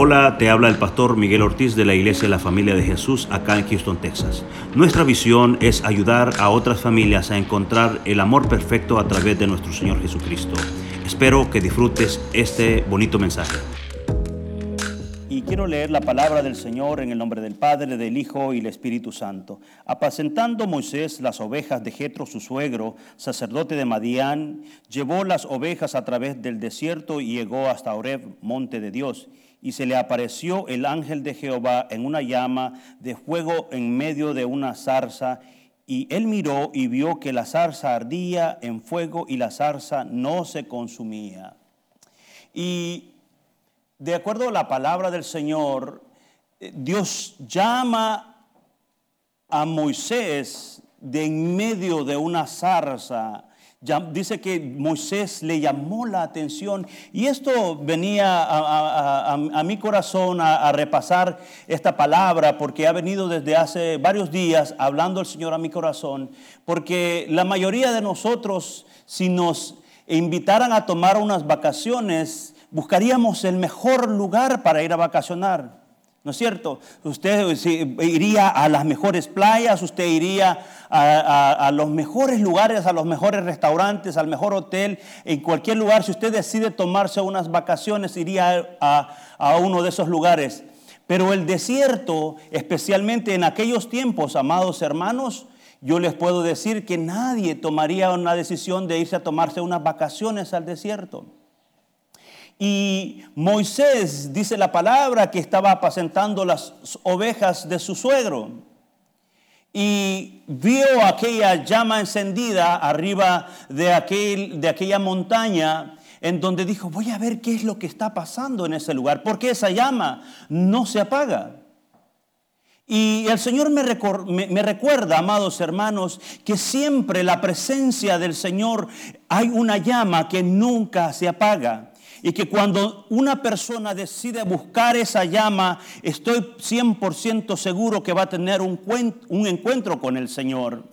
Hola, te habla el pastor Miguel Ortiz de la Iglesia de la Familia de Jesús acá en Houston, Texas. Nuestra visión es ayudar a otras familias a encontrar el amor perfecto a través de nuestro Señor Jesucristo. Espero que disfrutes este bonito mensaje. Y quiero leer la palabra del Señor en el nombre del Padre, del Hijo y del Espíritu Santo. Apacentando Moisés las ovejas de Jetro, su suegro, sacerdote de Madián, llevó las ovejas a través del desierto y llegó hasta Oreb, monte de Dios y se le apareció el ángel de Jehová en una llama de fuego en medio de una zarza. Y él miró y vio que la zarza ardía en fuego y la zarza no se consumía. Y de acuerdo a la palabra del Señor, eh, Dios llama a Moisés de en medio de una zarza dice que Moisés le llamó la atención y esto venía a, mi corazón a, repasar esta palabra porque ha venido desde hace varios días hablando el Señor a mi corazón, porque la mayoría de nosotros, si nos invitaran a tomar unas vacaciones, buscaríamos el mejor lugar para ir a vacacionar. ¿No es cierto? Usted iría a las mejores playas, usted iría a, los mejores lugares, a los mejores restaurantes, al mejor hotel, en cualquier lugar. Si usted decide tomarse unas vacaciones, iría a, a uno de esos lugares. Pero el desierto, especialmente en aquellos tiempos, amados hermanos, yo les puedo decir que nadie tomaría una decisión de irse a tomarse unas vacaciones al desierto. Y Moisés dice la palabra que estaba apacentando las ovejas de su suegro. Y vio aquella llama encendida arriba de, aquel, de aquella montaña en donde dijo, voy a ver qué es lo que está pasando en ese lugar, porque esa llama no se apaga. Y el Señor me, me, recuerda, amados hermanos, que siempre la presencia del Señor hay una llama que nunca se apaga. Y que cuando una persona decide buscar esa llama, estoy 100% seguro que va a tener un, encuentro con el Señor.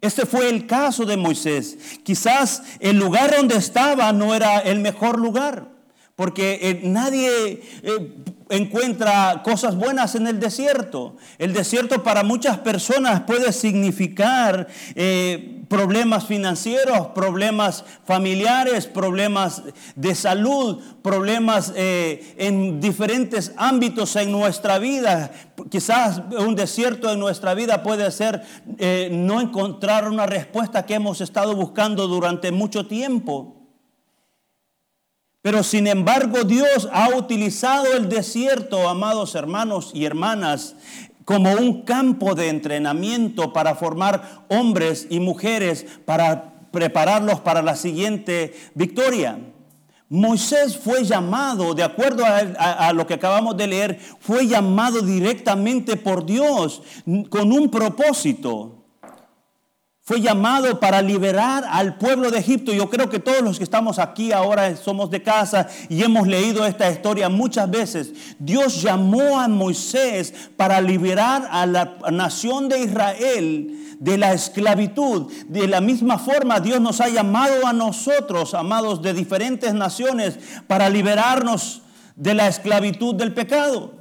Este fue el caso de Moisés. Quizás el lugar donde estaba no era el mejor lugar, porque eh, nadie eh, encuentra cosas buenas en el desierto. El desierto para muchas personas puede significar eh, problemas financieros, problemas familiares, problemas de salud, problemas eh, en diferentes ámbitos en nuestra vida. Quizás un desierto en nuestra vida puede ser eh, no encontrar una respuesta que hemos estado buscando durante mucho tiempo. Pero sin embargo Dios ha utilizado el desierto, amados hermanos y hermanas, como un campo de entrenamiento para formar hombres y mujeres, para prepararlos para la siguiente victoria. Moisés fue llamado, de acuerdo a, lo que acabamos de leer, fue llamado directamente por Dios con un propósito fue llamado para liberar al pueblo de Egipto. Yo creo que todos los que estamos aquí ahora somos de casa y hemos leído esta historia muchas veces. Dios llamó a Moisés para liberar a la nación de Israel de la esclavitud. De la misma forma, Dios nos ha llamado a nosotros, amados de diferentes naciones, para liberarnos de la esclavitud del pecado.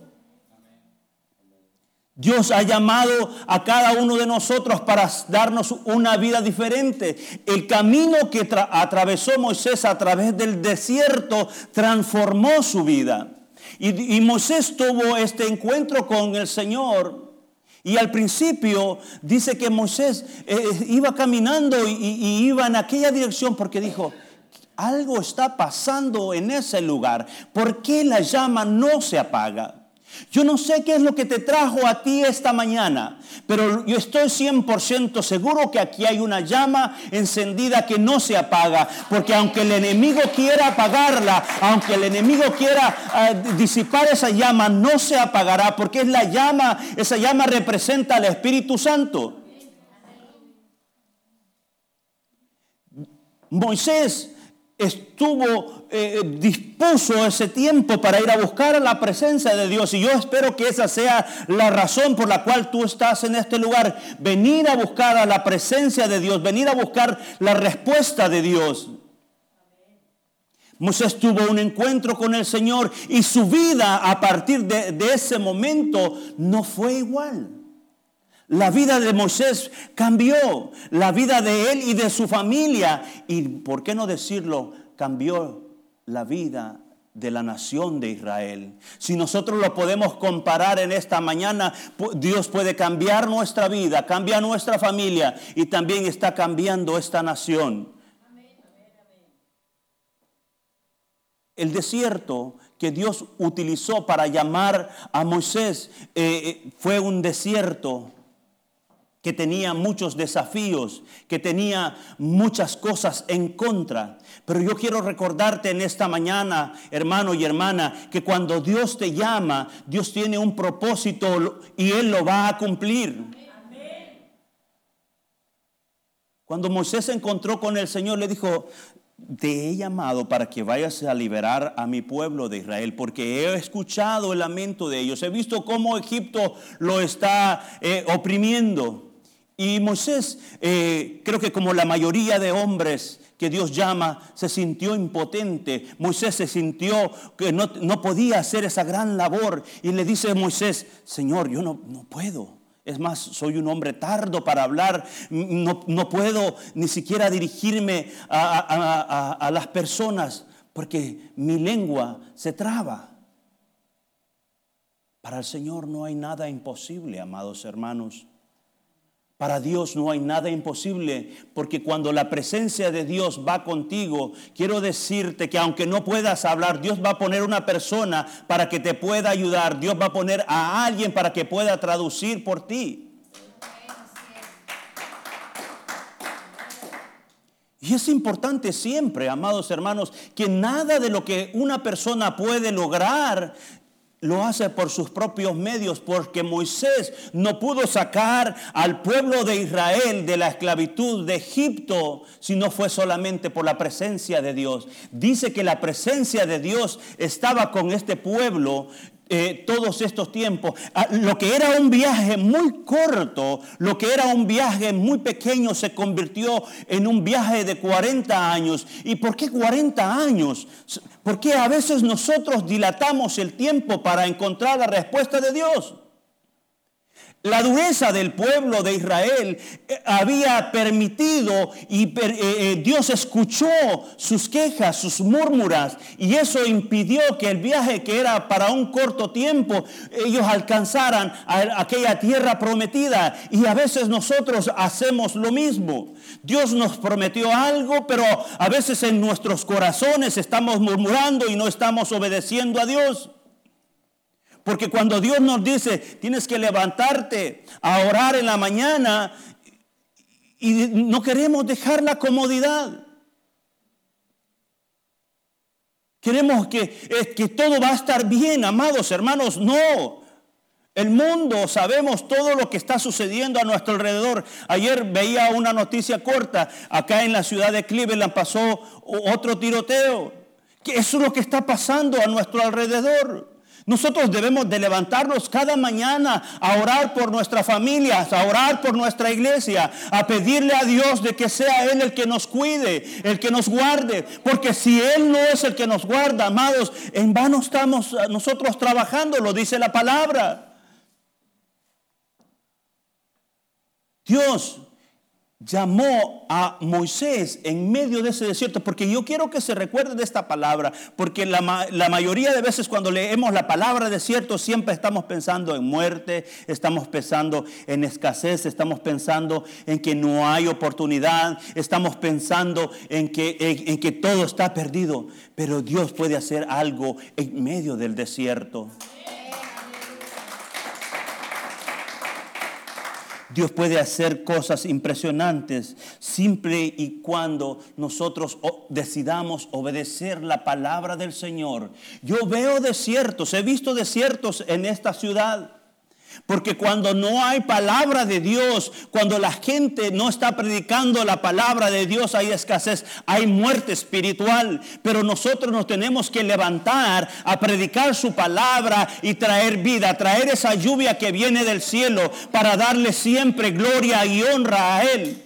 Dios ha llamado a cada uno de nosotros para darnos una vida diferente. El camino que atravesó Moisés a través del desierto transformó su vida. Y, Moisés tuvo este encuentro con el Señor. Y al principio dice que Moisés eh, iba caminando y iba en aquella dirección porque dijo, algo está pasando en ese lugar. ¿Por qué la llama no se apaga? Yo no sé qué es lo que te trajo a ti esta mañana, pero yo estoy 100% seguro que aquí hay una llama encendida que no se apaga, porque aunque el enemigo quiera apagarla, aunque el enemigo quiera eh, disipar esa llama, no se apagará, porque es la llama, esa llama representa al Espíritu Santo. Moisés estuvo, eh, dispuso ese tiempo para ir a buscar la presencia de Dios. Y yo espero que esa sea la razón por la cual tú estás en este lugar. Venir a buscar a la presencia de Dios, venir a buscar la respuesta de Dios. Moisés tuvo un encuentro con el Señor y su vida a partir de, ese momento no fue igual. La vida de Moisés cambió, la vida de él y de su familia y, ¿por qué no decirlo? Cambió la vida de la nación de Israel. Si nosotros lo podemos comparar en esta mañana, Dios puede cambiar nuestra vida, cambia nuestra familia y también está cambiando esta nación. El desierto que Dios utilizó para llamar a Moisés eh, eh, fue un desierto que tenía muchos desafíos, que tenía muchas cosas en contra. Pero yo quiero recordarte en esta mañana, hermano y hermana, que cuando Dios te llama, Dios tiene un propósito y Él lo va a cumplir. Cuando Moisés se encontró con el Señor, le dijo, te he llamado para que vayas a liberar a mi pueblo de Israel, porque he escuchado el lamento de ellos, he visto cómo Egipto lo está eh, oprimiendo. Y Moisés, eh, creo que como la mayoría de hombres que Dios llama, se sintió impotente. Moisés se sintió que no, podía hacer esa gran labor. Y le dice a Moisés, Señor, yo no, no puedo. Es más, soy un hombre tardo para hablar, no, no puedo ni siquiera dirigirme a, a las personas porque mi lengua se traba. Para el Señor no hay nada imposible, amados hermanos. Para Dios no hay nada imposible, porque cuando la presencia de Dios va contigo, quiero decirte que aunque no puedas hablar, Dios va a poner una persona para que te pueda ayudar, Dios va a poner a alguien para que pueda traducir por ti. Y es importante siempre, amados hermanos, que nada de lo que una persona puede lograr lo hace por sus propios medios, porque Moisés no pudo sacar al pueblo de Israel de la esclavitud de Egipto si no fue solamente por la presencia de Dios. Dice que la presencia de Dios estaba con este pueblo eh, todos estos tiempos. Ah, lo que era un viaje muy corto, lo que era un viaje muy pequeño se convirtió en un viaje de 40 años. ¿Y por qué 40 años? Porque a veces nosotros dilatamos el tiempo para encontrar la respuesta de Dios. La dureza del pueblo de Israel eh, había permitido y eh, eh, Dios escuchó sus quejas, sus murmuras y eso impidió que el viaje que era para un corto tiempo ellos alcanzaran a aquella tierra prometida y a veces nosotros hacemos lo mismo. Dios nos prometió algo, pero a veces en nuestros corazones estamos murmurando y no estamos obedeciendo a Dios. Porque cuando Dios nos dice, tienes que levantarte a orar en la mañana y no queremos dejar la comodidad. Queremos que, que todo va a estar bien, amados hermanos. No. El mundo, sabemos todo lo que está sucediendo a nuestro alrededor. Ayer veía una noticia corta. Acá en la ciudad de Cleveland pasó otro tiroteo. Eso es lo que está pasando a nuestro alrededor. Nosotros debemos de levantarnos cada mañana a orar por nuestras familias, a orar por nuestra iglesia, a pedirle a Dios de que sea Él el que nos cuide, el que nos guarde. Porque si Él no es el que nos guarda, amados, en vano estamos nosotros trabajando, lo dice la palabra. Dios llamó a Moisés en medio de ese desierto, porque yo quiero que se recuerde de esta palabra, porque la, mayoría de veces cuando leemos la palabra desierto siempre estamos pensando en muerte, estamos pensando en escasez, estamos pensando en que no hay oportunidad, estamos pensando en que, en que todo está perdido, pero Dios puede hacer algo en medio del desierto. Dios puede hacer cosas impresionantes simple y cuando nosotros decidamos obedecer la palabra del Señor. Yo veo desiertos, he visto desiertos en esta ciudad. Porque cuando no hay palabra de Dios, cuando la gente no está predicando la palabra de Dios, hay escasez, hay muerte espiritual. Pero nosotros nos tenemos que levantar a predicar su palabra y traer vida, traer esa lluvia que viene del cielo para darle siempre gloria y honra a Él.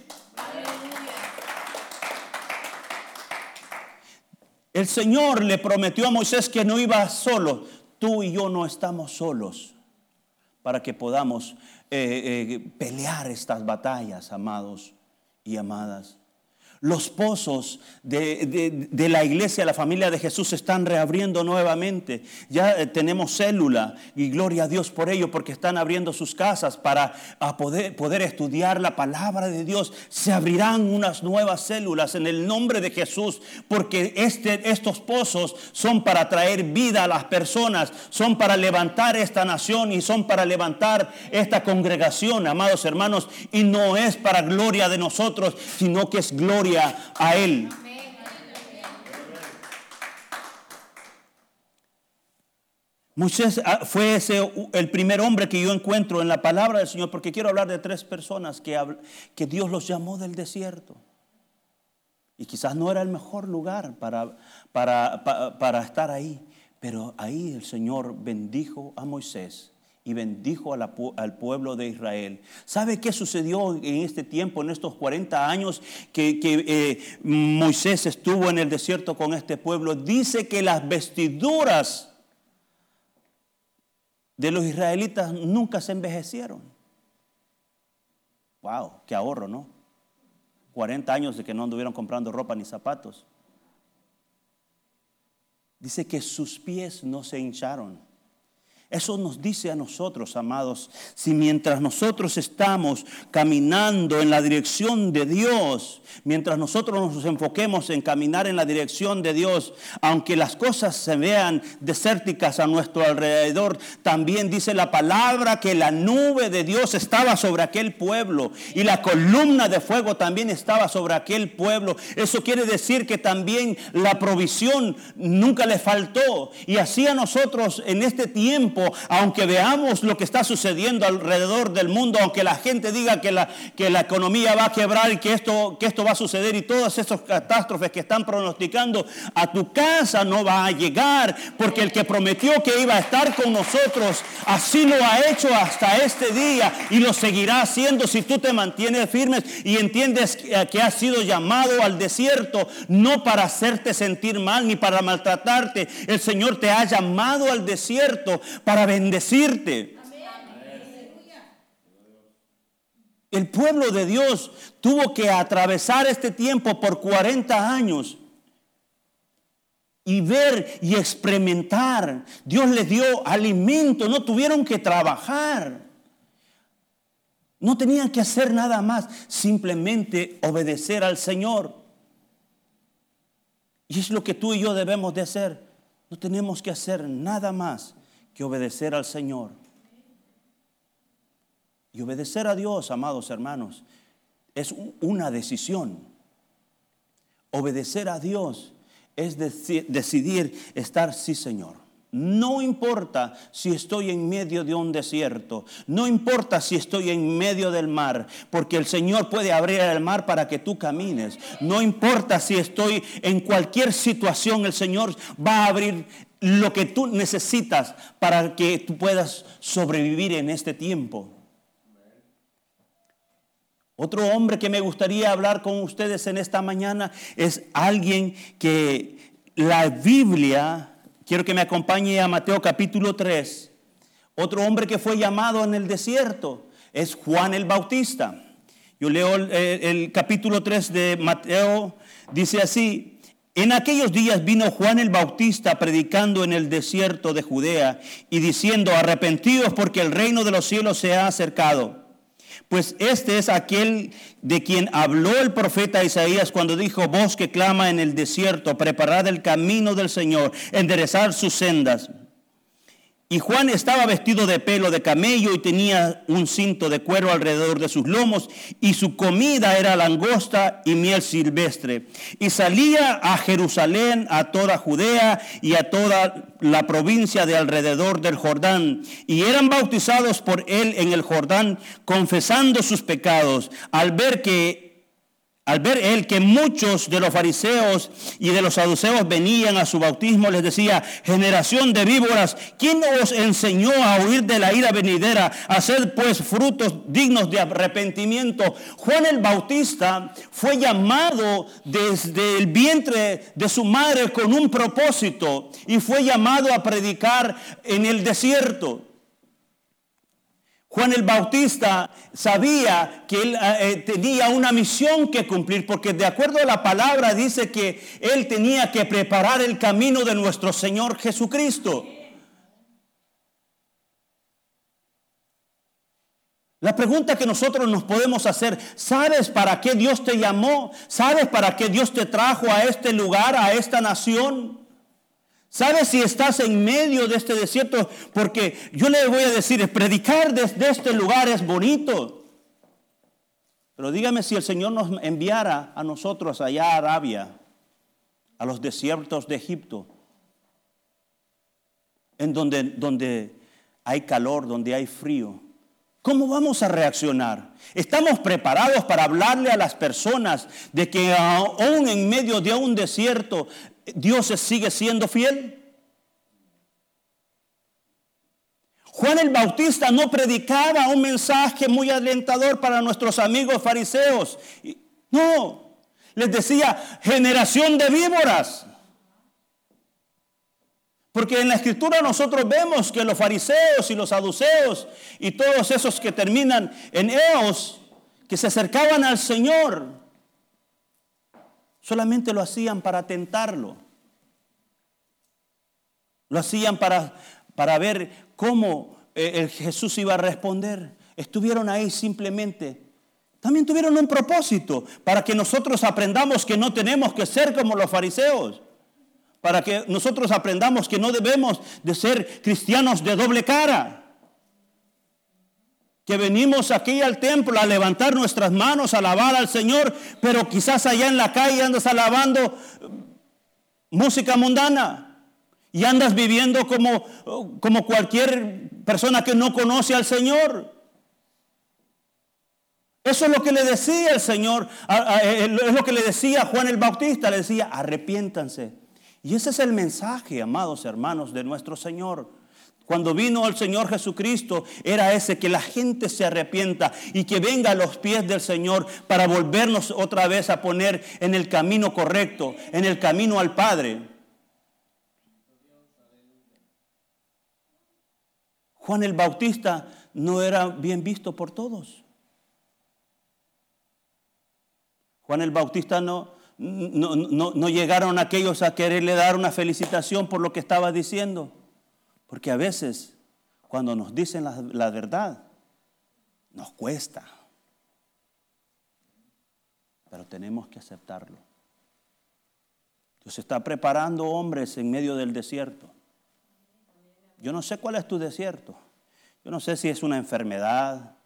El Señor le prometió a Moisés que no iba solo. Tú y yo no estamos solos para que podamos eh, eh, pelear estas batallas, amados y amadas. Los pozos de, la iglesia, la familia de Jesús se están reabriendo nuevamente. Ya eh, tenemos célula y gloria a Dios por ello, porque están abriendo sus casas para poder, poder estudiar la palabra de Dios. Se abrirán unas nuevas células en el nombre de Jesús, porque este, estos pozos son para traer vida a las personas, son para levantar esta nación y son para levantar esta congregación, amados hermanos, y no es para gloria de nosotros, sino que es gloria a Él. Moisés ah, fue el primer hombre que yo encuentro en la palabra del Señor, porque quiero hablar de tres personas que, que Dios los llamó del desierto. Y quizás no era el mejor lugar para, para, para estar ahí, pero ahí el Señor bendijo a Moisés y bendijo al pueblo de Israel. ¿Sabe qué sucedió en este tiempo, en estos 40 años que, eh, Moisés estuvo en el desierto con este pueblo? Dice que las vestiduras de los israelitas nunca se envejecieron. Wow, qué ahorro, ¿no? 40 años de que no anduvieron comprando ropa ni zapatos. Dice que sus pies no se hincharon. Eso nos dice a nosotros, amados, si mientras nosotros estamos caminando en la dirección de Dios, mientras nosotros nos enfoquemos en caminar en la dirección de Dios, aunque las cosas se vean desérticas a nuestro alrededor, también dice la palabra que la nube de Dios estaba sobre aquel pueblo y la columna de fuego también estaba sobre aquel pueblo. Eso quiere decir que también la provisión nunca le faltó. Y así a nosotros en este tiempo, aunque veamos lo que está sucediendo alrededor del mundo, aunque la gente diga que la, que la economía va a quebrar y que esto, que esto va a suceder y todas esas catástrofes que están pronosticando, a tu casa no va a llegar, porque el que prometió que iba a estar con nosotros, así lo ha hecho hasta este día y lo seguirá haciendo si tú te mantienes firmes y entiendes que has sido llamado al desierto, no para hacerte sentir mal ni para maltratarte. El Señor te ha llamado al desierto bendecirte. El pueblo de Dios tuvo que atravesar este tiempo por 40 años y ver y experimentar. Dios les dio alimento, no tuvieron que trabajar. No tenían que hacer nada más, simplemente obedecer al Señor. Y es lo que tú y yo debemos de hacer. No tenemos que hacer nada más que obedecer al Señor. Y obedecer a Dios, amados hermanos, es una decisión. Obedecer a Dios es decidir estar, sí Señor. No importa si estoy en medio de un desierto, no importa si estoy en medio del mar, porque el Señor puede abrir el mar para que tú camines. No importa si estoy en cualquier situación, el Señor va a abrir lo que tú necesitas para que tú puedas sobrevivir en este tiempo. Otro hombre que me gustaría hablar con ustedes en esta mañana es alguien que la Biblia, quiero que me acompañe a Mateo capítulo 3, otro hombre que fue llamado en el desierto es Juan el Bautista. Yo leo el, capítulo 3 de Mateo, dice así, en aquellos días vino Juan el Bautista predicando en el desierto de Judea y diciendo, arrepentidos porque el reino de los cielos se ha acercado. Pues este es aquel de quien habló el profeta Isaías cuando dijo, voz que clama en el desierto, preparad el camino del Señor, enderezar sus sendas. Y Juan estaba vestido de pelo de camello y tenía un cinto de cuero alrededor de sus lomos y su comida era langosta y miel silvestre. Y salía a Jerusalén, a toda Judea y a toda la provincia de alrededor del Jordán. Y eran bautizados por él en el Jordán, confesando sus pecados. Al ver que Al ver él que muchos de los fariseos y de los saduceos venían a su bautismo, les decía, generación de víboras, ¿quién os enseñó a huir de la ira venidera, hacer pues frutos dignos de arrepentimiento? Juan el Bautista fue llamado desde el vientre de su madre con un propósito y fue llamado a predicar en el desierto. Juan el Bautista sabía que él eh, eh, tenía una misión que cumplir, porque de acuerdo a la palabra dice que él tenía que preparar el camino de nuestro Señor Jesucristo. La pregunta que nosotros nos podemos hacer, ¿sabes para qué Dios te llamó? ¿Sabes para qué Dios te trajo a este lugar, a esta nación? ¿Sabes si estás en medio de este desierto? Porque yo le voy a decir, predicar desde este lugar es bonito. Pero dígame si el Señor nos enviara a nosotros allá a Arabia, a los desiertos de Egipto, en donde, donde hay calor, donde hay frío. ¿Cómo vamos a reaccionar? ¿Estamos preparados para hablarle a las personas de que aún en medio de un desierto Dios sigue siendo fiel? Juan el Bautista no predicaba un mensaje muy alentador para nuestros amigos fariseos. No, les decía generación de víboras. Porque en la escritura nosotros vemos que los fariseos y los saduceos y todos esos que terminan en eos, que se acercaban al Señor, solamente lo hacían para tentarlo. Lo hacían para, para ver cómo eh, el Jesús iba a responder. Estuvieron ahí simplemente. También tuvieron un propósito para que nosotros aprendamos que no tenemos que ser como los fariseos. Para que nosotros aprendamos que no debemos de ser cristianos de doble cara que venimos aquí al templo a levantar nuestras manos, a alabar al Señor, pero quizás allá en la calle andas alabando música mundana y andas viviendo como, como cualquier persona que no conoce al Señor. Eso es lo que le decía el Señor, es lo que le decía Juan el Bautista, le decía, arrepiéntanse. Y ese es el mensaje, amados hermanos, de nuestro Señor. Cuando vino el Señor Jesucristo era ese, que la gente se arrepienta y que venga a los pies del Señor para volvernos otra vez a poner en el camino correcto, en el camino al Padre. Juan el Bautista no era bien visto por todos. Juan el Bautista no, no, no llegaron aquellos a quererle dar una felicitación por lo que estaba diciendo. Porque a veces, cuando nos dicen la, verdad, nos cuesta. Pero tenemos que aceptarlo. Dios está preparando hombres en medio del desierto. Yo no sé cuál es tu desierto. Yo no sé si es una enfermedad,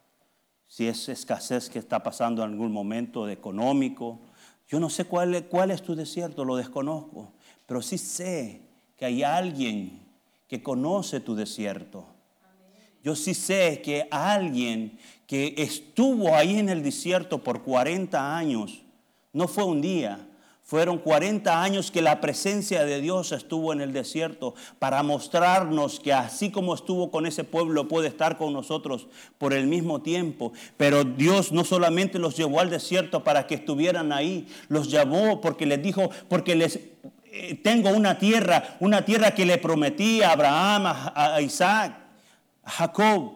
si es escasez que está pasando en algún momento económico. Yo no sé cuál, cuál es tu desierto, lo desconozco. Pero sí sé que hay alguien que conoce tu desierto. Yo sí sé que alguien que estuvo ahí en el desierto por 40 años, no fue un día, fueron 40 años que la presencia de Dios estuvo en el desierto para mostrarnos que así como estuvo con ese pueblo puede estar con nosotros por el mismo tiempo. Pero Dios no solamente los llevó al desierto para que estuvieran ahí, los llevó porque les dijo, porque les tengo una tierra, una tierra que le prometí a Abraham, a, Isaac, a Jacob.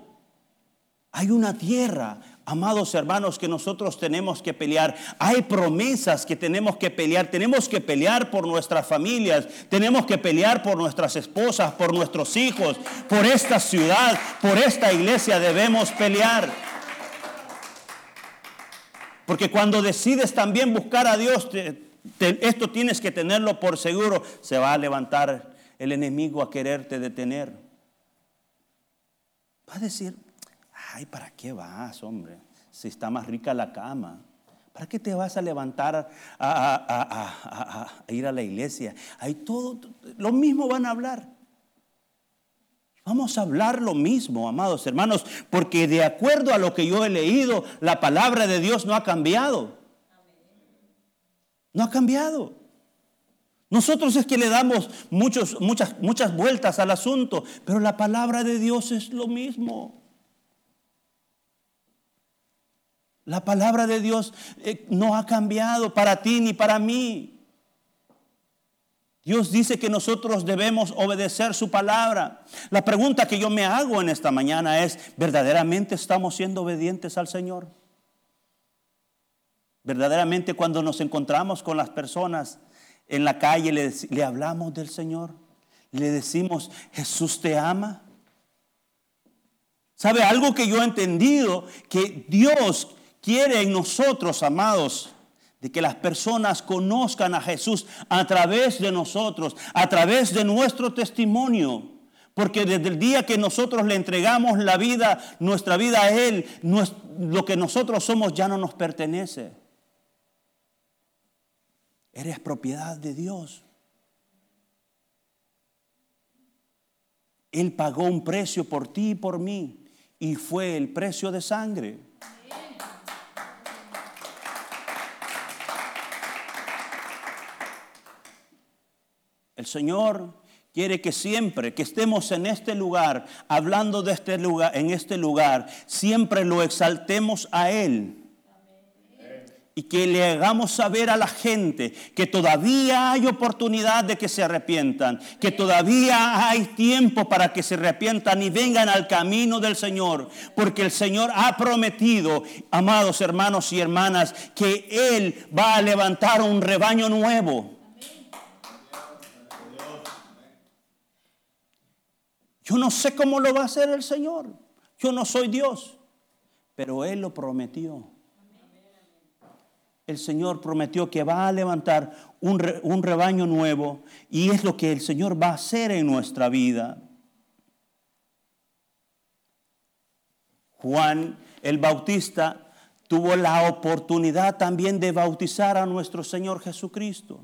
Hay una tierra, amados hermanos, que nosotros tenemos que pelear. Hay promesas que tenemos que pelear. Tenemos que pelear por nuestras familias. Tenemos que pelear por nuestras esposas, por nuestros hijos, por esta ciudad, por esta iglesia. Debemos pelear. Porque cuando decides también buscar a Dios, esto tienes que tenerlo por seguro, se va a levantar el enemigo a quererte detener. Va a decir, ay, ¿para qué vas, hombre? Si está más rica la cama. ¿Para qué te vas a levantar a, ir a la iglesia? Hay todo, lo mismo van a hablar. Vamos a hablar lo mismo, amados hermanos, porque de acuerdo a lo que yo he leído, la palabra de Dios no ha cambiado. No ha cambiado. Nosotros es que le damos muchas, muchas vueltas al asunto, pero la palabra de Dios es lo mismo. La palabra de Dios eh, no ha cambiado para ti ni para mí. Dios dice que nosotros debemos obedecer su palabra. La pregunta que yo me hago en esta mañana es, ¿verdaderamente estamos siendo obedientes al Señor? Verdaderamente cuando nos encontramos con las personas en la calle le, hablamos del Señor, le decimos, Jesús te ama. ¿Sabe algo que yo he entendido? Que Dios quiere en nosotros, amados, de que las personas conozcan a Jesús a través de nosotros, a través de nuestro testimonio. Porque desde el día que nosotros le entregamos la vida, nuestra vida a Él, lo que nosotros somos ya no nos pertenece. Eres propiedad de Dios. Él pagó un precio por ti y por mí y fue el precio de sangre. El Señor quiere que siempre que estemos en este lugar, hablando de este lugar, en este lugar, siempre lo exaltemos a Él y que le hagamos saber a la gente que todavía hay oportunidad de que se arrepientan, que todavía hay tiempo para que se arrepientan y vengan al camino del Señor, porque el Señor ha prometido, amados hermanos y hermanas, que Él va a levantar un rebaño nuevo. Yo no sé cómo lo va a hacer el Señor, yo no soy Dios, pero Él lo prometió el Señor prometió que va a levantar un, rebaño nuevo y es lo que el Señor va a hacer en nuestra vida. Juan el Bautista tuvo la oportunidad también de bautizar a nuestro Señor Jesucristo.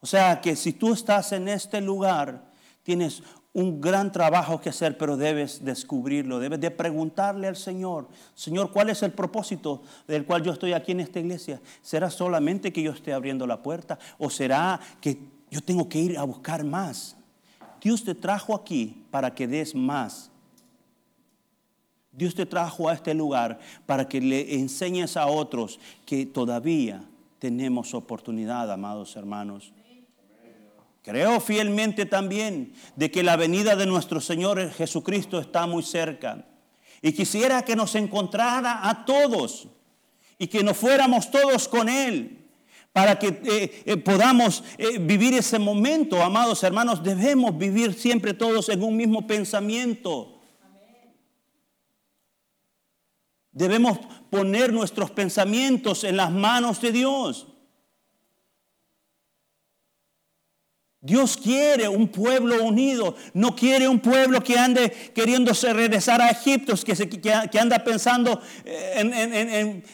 O sea que si tú estás en este lugar, tienes un gran trabajo que hacer, pero debes descubrirlo, debes de preguntarle al Señor, Señor, ¿cuál es el propósito del cual yo estoy aquí en esta iglesia? ¿Será solamente que yo esté abriendo la puerta o será que yo tengo que ir a buscar más? Dios te trajo aquí para que des más. Dios te trajo a este lugar para que le enseñes a otros que todavía tenemos oportunidad, amados hermanos. Creo fielmente también de que la venida de nuestro Señor Jesucristo está muy cerca. Y quisiera que nos encontrara a todos y que nos fuéramos todos con Él para que eh, eh, podamos eh, vivir ese momento, amados hermanos, debemos vivir siempre todos en un mismo pensamiento. Debemos poner nuestros pensamientos en las manos de Dios. Dios quiere un pueblo unido, no quiere un pueblo que ande queriéndose regresar a Egipto, que, anda pensando en,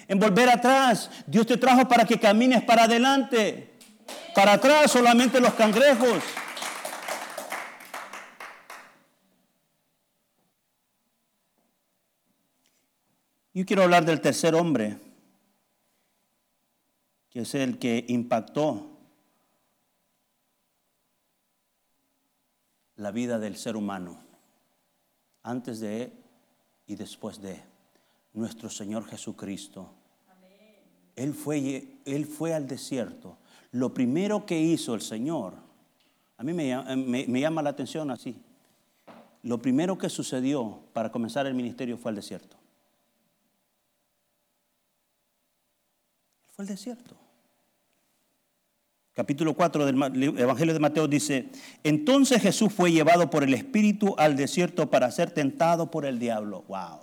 en, volver atrás. Dios te trajo para que camines para adelante, para atrás solamente los cangrejos. Yo quiero hablar del tercer hombre, que es el que impactó la vida del ser humano, antes de y después de nuestro Señor Jesucristo. Él fue, él fue al desierto. Lo primero que hizo el Señor, a mí me, me llama la atención así, lo primero que sucedió para comenzar el ministerio fue el desierto. Fue el desierto capítulo 4 del Evangelio de Mateo dice, entonces Jesús fue llevado por el Espíritu al desierto para ser tentado por el diablo. Wow.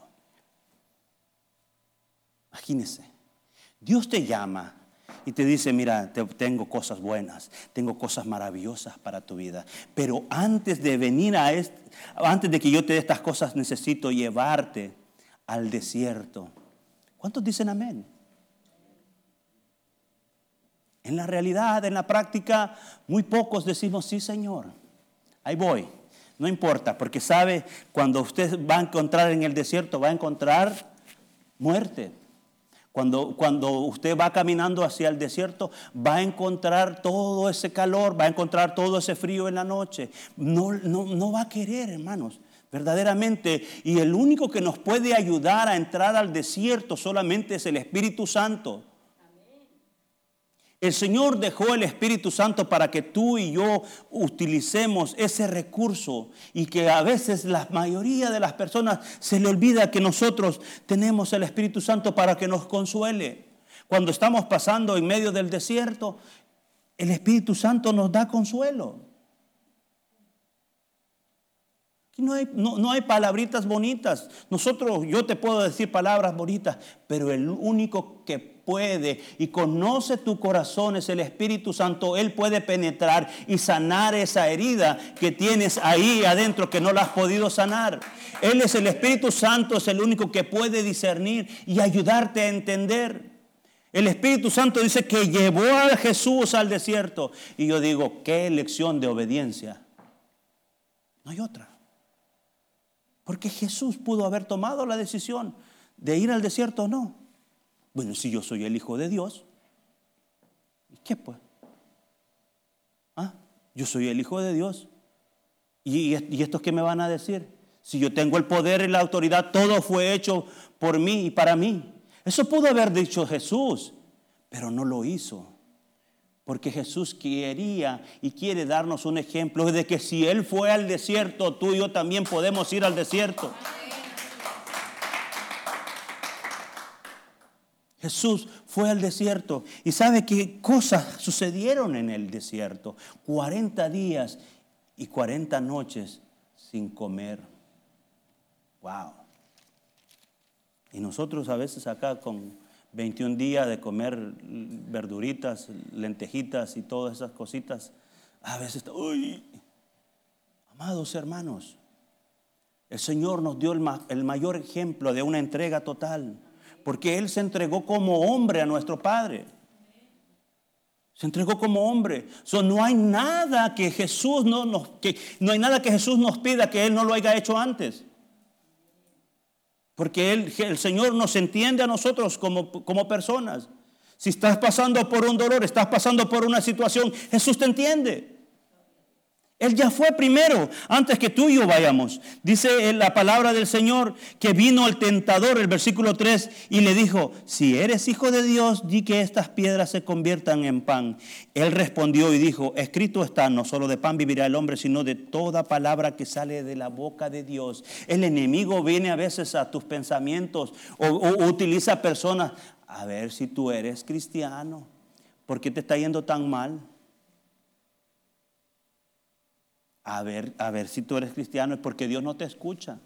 Imagínese, Dios te llama y te dice, mira, tengo cosas buenas, tengo cosas maravillosas para tu vida, pero antes de venir a este, antes de que yo te dé estas cosas, necesito llevarte al desierto. ¿Cuántos dicen amén? En la realidad, en la práctica, muy pocos decimos, sí Señor, ahí voy. No importa, porque sabe, cuando usted va a encontrar en el desierto, va a encontrar muerte. Cuando, cuando usted va caminando hacia el desierto, va a encontrar todo ese calor, va a encontrar todo ese frío en la noche. No, no, no va a querer, hermanos verdaderamente. Y el único que nos puede ayudar a entrar al desierto solamente es el Espíritu Santo. El Señor dejó el Espíritu Santo para que tú y yo utilicemos ese recurso y que a veces la mayoría de las personas se le olvida que nosotros tenemos el Espíritu Santo para que nos consuele. Cuando estamos pasando en medio del desierto, el Espíritu Santo nos da consuelo. No hay, no, hay, palabritas bonitas. Nosotros, yo te puedo decir palabras bonitas, pero el único que puede y conoce tu corazón es el Espíritu Santo. Él puede penetrar y sanar esa herida que tienes ahí adentro que no la has podido sanar. Él es el Espíritu Santo, es el único que puede discernir y ayudarte a entender. El Espíritu Santo dice que llevó a Jesús al desierto. Y yo digo, qué lección de obediencia. No hay otra. Porque Jesús pudo haber tomado la decisión de ir al desierto o no. Bueno, si yo soy el Hijo de Dios, ¿qué pues? ¿Ah? Yo soy el Hijo de Dios. ¿Y, ¿Y estos qué me van a decir? Si yo tengo el poder y la autoridad, todo fue hecho por mí y para mí. Eso pudo haber dicho Jesús, pero no lo hizo. Porque Jesús quería y quiere darnos un ejemplo de que si Él fue al desierto, tú y yo también podemos ir al desierto. Jesús fue al desierto y sabe qué cosas sucedieron en el desierto. 40 días y 40 noches sin comer. Wow. Y nosotros a veces acá con 21 días de comer verduritas, lentejitas y todas esas cositas, a veces, uy, amados hermanos, el Señor nos dio el, mayor ejemplo de una entrega total, porque Él se entregó como hombre a nuestro Padre. Se entregó como hombre. no hay nada que Jesús no nos, que, no hay nada que Jesús nos pida que Él no lo haya hecho antes. Porque el Señor nos entiende a nosotros como, como personas. Si estás pasando por un dolor, estás pasando por una situación, Jesús te entiende. Él ya fue primero, antes que tú y yo vayamos. Dice la palabra del Señor que vino el tentador, el versículo 3, y le dijo, si eres hijo de Dios, di que estas piedras se conviertan en pan. Él respondió y dijo, escrito está, no solo de pan vivirá el hombre, sino de toda palabra que sale de la boca de Dios. El enemigo viene a veces a tus pensamientos o, o utiliza personas, a ver si tú eres cristiano, ¿por qué te está yendo tan mal? A ver, a ver si tú eres cristiano es porque Dios no te escucha.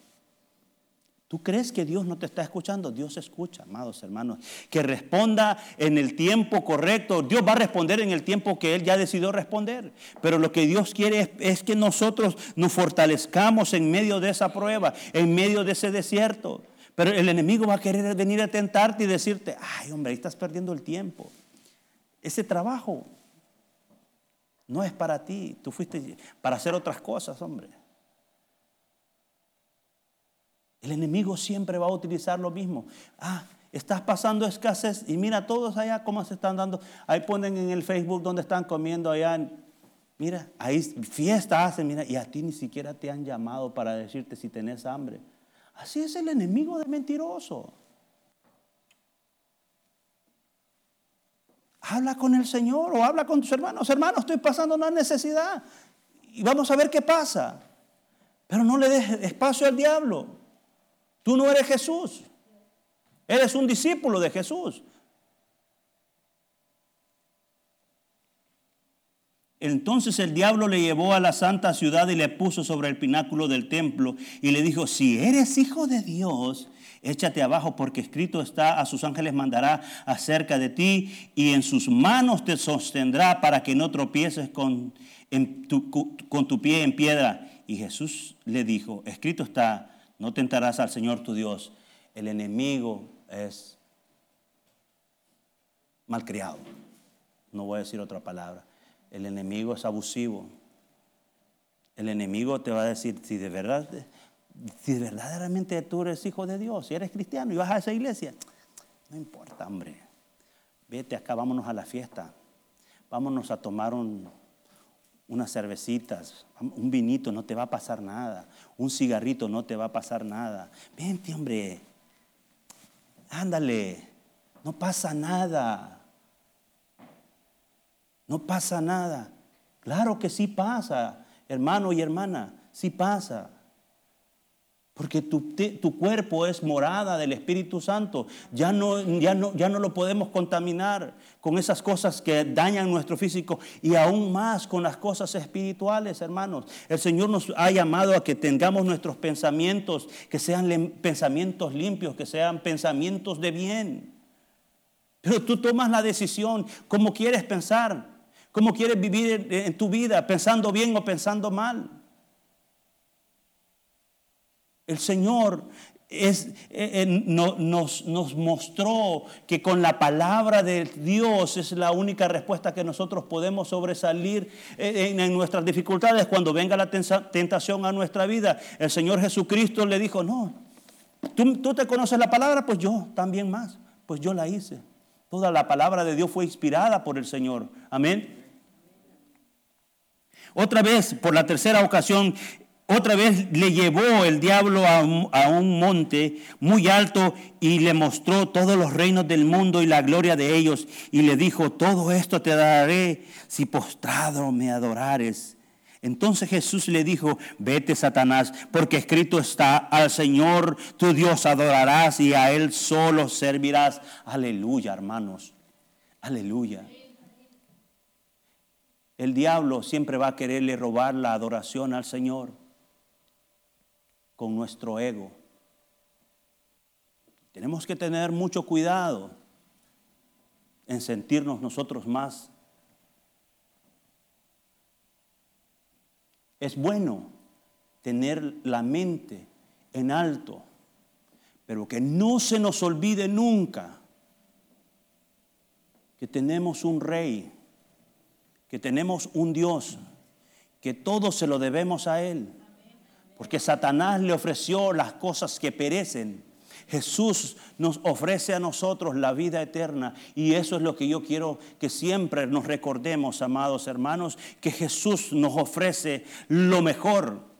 ¿Tú crees que Dios no te está escuchando? Dios escucha, amados hermanos. Que responda en el tiempo correcto. Dios va a responder en el tiempo que Él ya decidió responder. Pero lo que Dios quiere es, es, que nosotros nos fortalezcamos en medio de esa prueba, en medio de ese desierto. Pero el enemigo va a querer venir a tentarte y decirte, ay hombre, ahí estás perdiendo el tiempo. Ese trabajo no es para ti. Tú fuiste para hacer otras cosas, hombre. El enemigo siempre va a utilizar lo mismo. Ah, estás pasando escasez y mira todos allá cómo se están dando. Ahí ponen en el Facebook donde están comiendo allá. Mira, ahí fiesta hacen, mira, y a ti ni siquiera te han llamado para decirte si tenés hambre. Así es el enemigo del mentiroso. Habla con el Señor o habla con tus hermanos. Hermanos, estoy pasando una necesidad. Y vamos a ver qué pasa. Pero no le des espacio al diablo. Tú no eres Jesús. Eres un discípulo de Jesús. Entonces el diablo le llevó a la santa ciudad y le puso sobre el pináculo del templo y le dijo, si eres hijo de Dios, échate abajo porque escrito está, a sus ángeles mandará acerca de ti y en sus manos te sostendrá para que no tropieces con, tu, tu pie en piedra. Y Jesús le dijo, escrito está, no tentarás al Señor tu Dios. El enemigo es malcriado. No voy a decir otra palabra. El enemigo es abusivo. El enemigo te va a decir, si de verdad si verdaderamente tú eres hijo de Dios, si eres cristiano y vas a esa iglesia, No importa, hombre. Vete acá, vámonos a la fiesta. Vámonos a tomar unas cervecitas, un vinito, no te va a pasar nada. Un cigarrito, no te va a pasar nada. Vente, hombre. Ándale. No pasa nada. No pasa nada. Claro que sí pasa, hermano y hermana, sí pasa. Porque tu, cuerpo es morada del Espíritu Santo. Ya no, ya, no, ya no lo podemos contaminar con esas cosas que dañan nuestro físico y aún más con las cosas espirituales, hermanos. El Señor nos ha llamado a que tengamos nuestros pensamientos, que sean pensamientos limpios, que sean pensamientos de bien. Pero tú tomas la decisión, cómo quieres pensar, cómo quieres vivir en tu vida, pensando bien o pensando mal. El Señor eh, eh, nos, mostró que con la palabra de Dios es la única respuesta que nosotros podemos sobresalir eh, en, nuestras dificultades cuando venga la tentación a nuestra vida. El Señor Jesucristo le dijo, no, ¿tú, tú te conoces la palabra, pues yo también más, pues yo la hice. Toda la palabra de Dios fue inspirada por el Señor. Amén. Otra vez, por la tercera ocasión, otra vez le llevó el diablo a un, monte muy alto y le mostró todos los reinos del mundo y la gloria de ellos. Y le dijo, todo esto te daré si postrado me adorares. Entonces Jesús le dijo, vete Satanás, porque escrito está, al Señor tu Dios adorarás y a Él solo servirás. Aleluya, hermanos. Aleluya. El diablo siempre va a quererle robar la adoración al Señor con nuestro ego. Tenemos que tener mucho cuidado en sentirnos nosotros más Es bueno tener la mente en alto, pero que no se nos olvide nunca que tenemos un rey, que tenemos un Dios, que todo se lo debemos a Él, porque Satanás le ofreció las cosas que perecen Jesús nos ofrece a nosotros la vida eterna y eso es lo que yo quiero que siempre nos recordemos, amados hermanos, que Jesús nos ofrece lo mejor.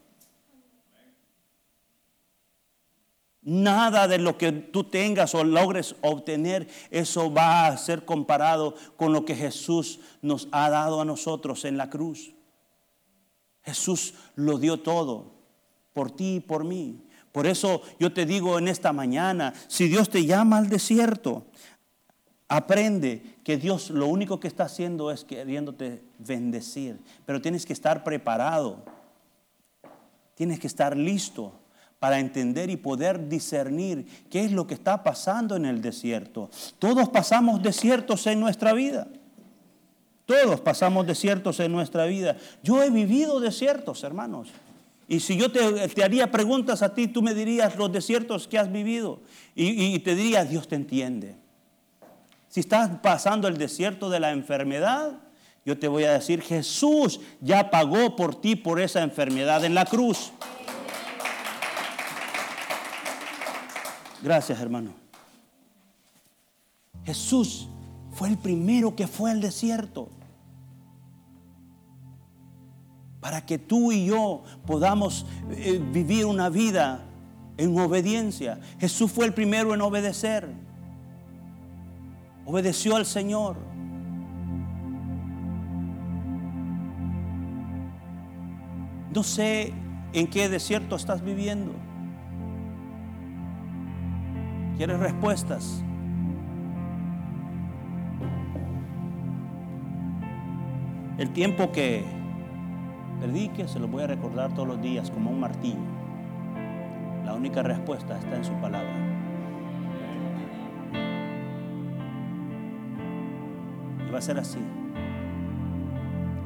Nada de lo que tú tengas o logres obtener, eso va a ser comparado con lo que Jesús nos ha dado a nosotros en la cruz. Jesús lo dio todo por ti y por mí. Por eso yo te digo en esta mañana, si Dios te llama al desierto, aprende que Dios lo único que está haciendo es queriéndote bendecir, pero tienes que estar preparado, tienes que estar listo para entender y poder discernir qué es lo que está pasando en el desierto. Todos pasamos desiertos en nuestra vida. Todos pasamos desiertos en nuestra vida. Yo he vivido desiertos, hermanos. Y si yo te, haría preguntas a ti, tú me dirías los desiertos que has vivido. Y, y te diría, Dios te entiende. Si estás pasando el desierto de la enfermedad, yo te voy a decir, Jesús ya pagó por ti por esa enfermedad en la cruz. Gracias, hermano. Jesús fue el primero que fue al desierto. Para que tú y yo podamos eh, vivir una vida en obediencia. Jesús fue el primero en obedecer. Obedeció al Señor. No sé en qué desierto estás viviendo. ¿Quieres respuestas? El tiempo que predique, se lo voy a recordar todos los días como un martillo. La única respuesta está en su palabra. Y va a ser así.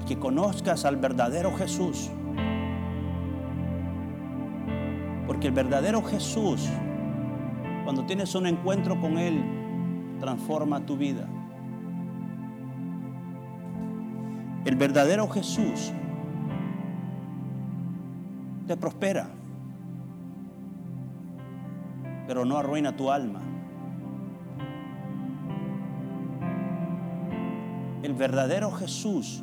que conozcas al verdadero Jesús. Porque el verdadero Jesús, cuando tienes un encuentro con Él, transforma tu vida. El verdadero Jesús te prospera, pero no arruina tu alma. El verdadero Jesús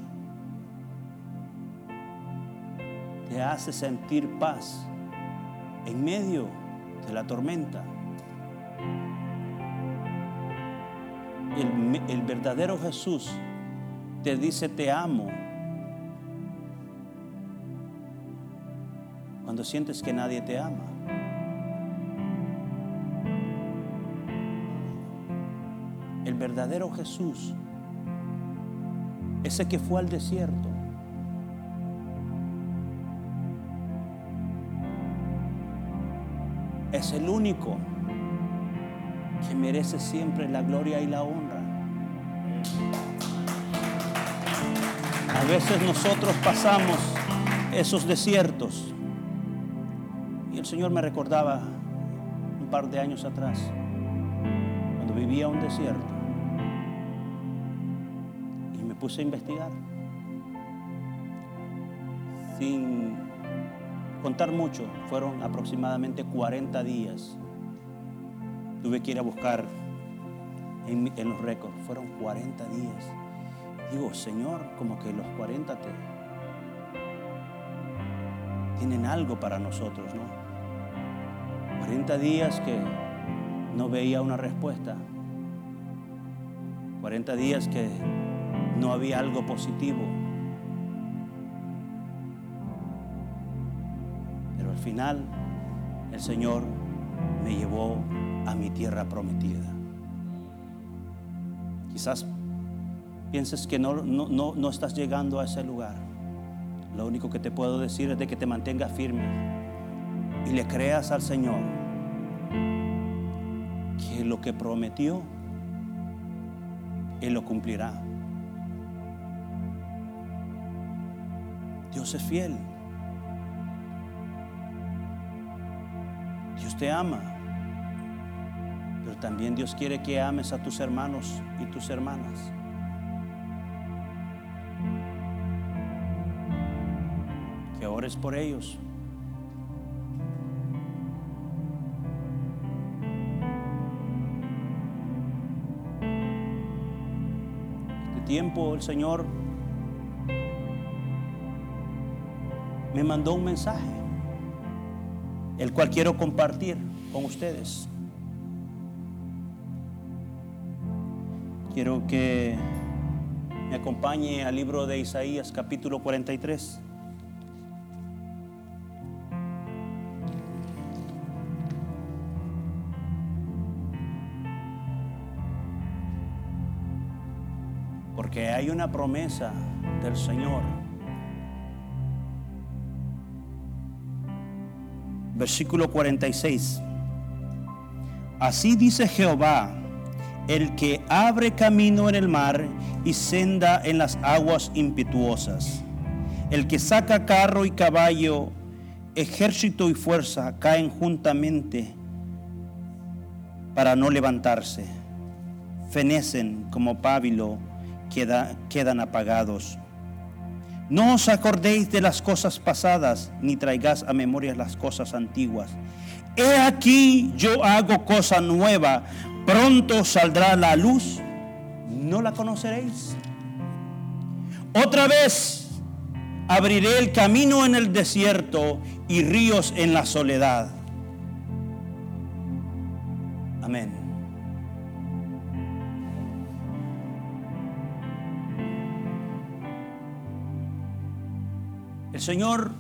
te hace sentir paz en medio de la tormenta. El, el verdadero Jesús te dice te amo sientes que nadie te ama. El verdadero Jesús, ese que fue al desierto, es el único que merece siempre la gloria y la honra. A veces nosotros pasamos esos desiertos. El Señor me recordaba un par de años atrás, cuando vivía un desierto. Y me puse a investigar. Sin contar mucho, fueron aproximadamente 40 días. Tuve que ir a buscar en, los récords, fueron 40 días. Digo, Señor, como que los 40 te, tienen algo para nosotros, ¿no? 40 días que no veía una respuesta. 40 días que no había algo positivo. Pero al final el Señor me llevó a mi tierra prometida. Quizás pienses que no, no, no, no estás llegando a ese lugar. Lo único que te puedo decir es de que te mantengas firme y le creas al Señor que lo que prometió, Él lo cumplirá. Dios es fiel. Dios te ama. Pero también Dios quiere que ames a tus hermanos y tus hermanas. Que ores por ellos. El Señor me mandó un mensaje, el cual quiero compartir con ustedes. Quiero que me acompañe al libro de Isaías capítulo 43. Hay una promesa del Señor. Versículo 46. Así dice Jehová, el que abre camino en el mar y senda en las aguas impetuosas. El que saca carro y caballo, ejército y fuerza caen juntamente para no levantarse. Fenecen como pábilo, queda, quedan apagados. No os acordéis de las cosas pasadas, ni traigáis a memoria las cosas antiguas. He aquí yo hago cosa nueva, pronto saldrá la luz, no la conoceréis. Otra vez abriré el camino en el desierto y ríos en la soledad. Amén. El Señor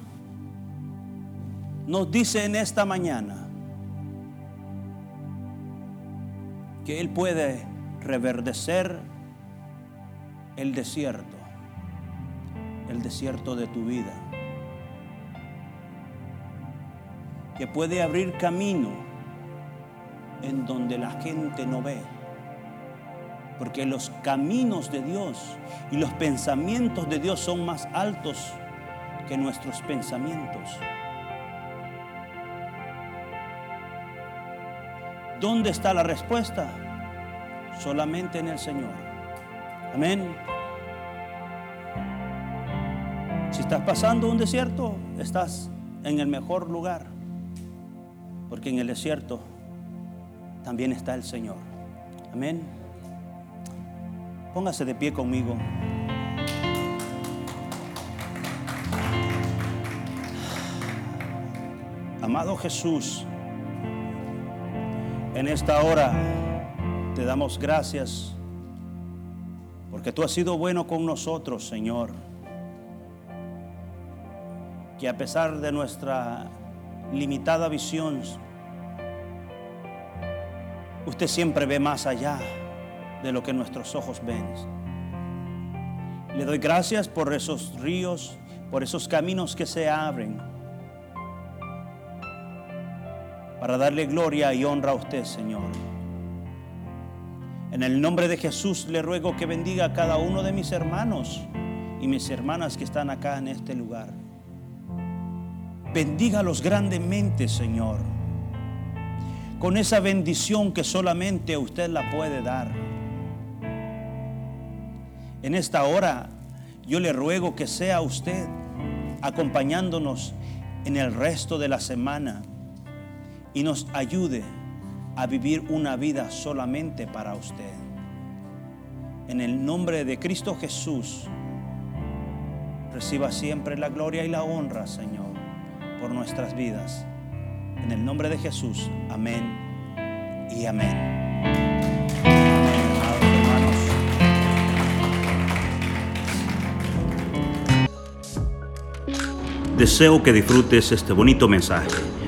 nos dice en esta mañana que Él puede reverdecer el desierto, el desierto de tu vida, que puede abrir camino en donde la gente no ve, porque los caminos de Dios y los pensamientos de Dios son más altos que nuestros pensamientos. ¿Dónde está la respuesta? Solamente en el Señor. Amén. Si estás pasando un desierto, estás en el mejor lugar. Porque en el desierto también está el Señor. Amén. Póngase de pie conmigo. Amado Jesús, en esta hora te damos gracias porque tú has sido bueno con nosotros, Señor. Que a pesar de nuestra limitada visión, usted siempre ve más allá de lo que nuestros ojos ven. Le doy gracias por esos ríos, por esos caminos que se abren para darle gloria y honra a usted, Señor. En el nombre de Jesús le ruego que bendiga a cada uno de mis hermanos y mis hermanas que están acá en este lugar. Bendígalos grandemente, Señor, con esa bendición que solamente usted la puede dar. En esta hora yo le ruego que sea usted acompañándonos en el resto de la semana y nos ayude a vivir una vida solamente para usted. En el nombre de Cristo Jesús, reciba siempre la gloria y la honra, Señor, por nuestras vidas. En el nombre de Jesús, amén y amén. Deseo que disfrutes este bonito mensaje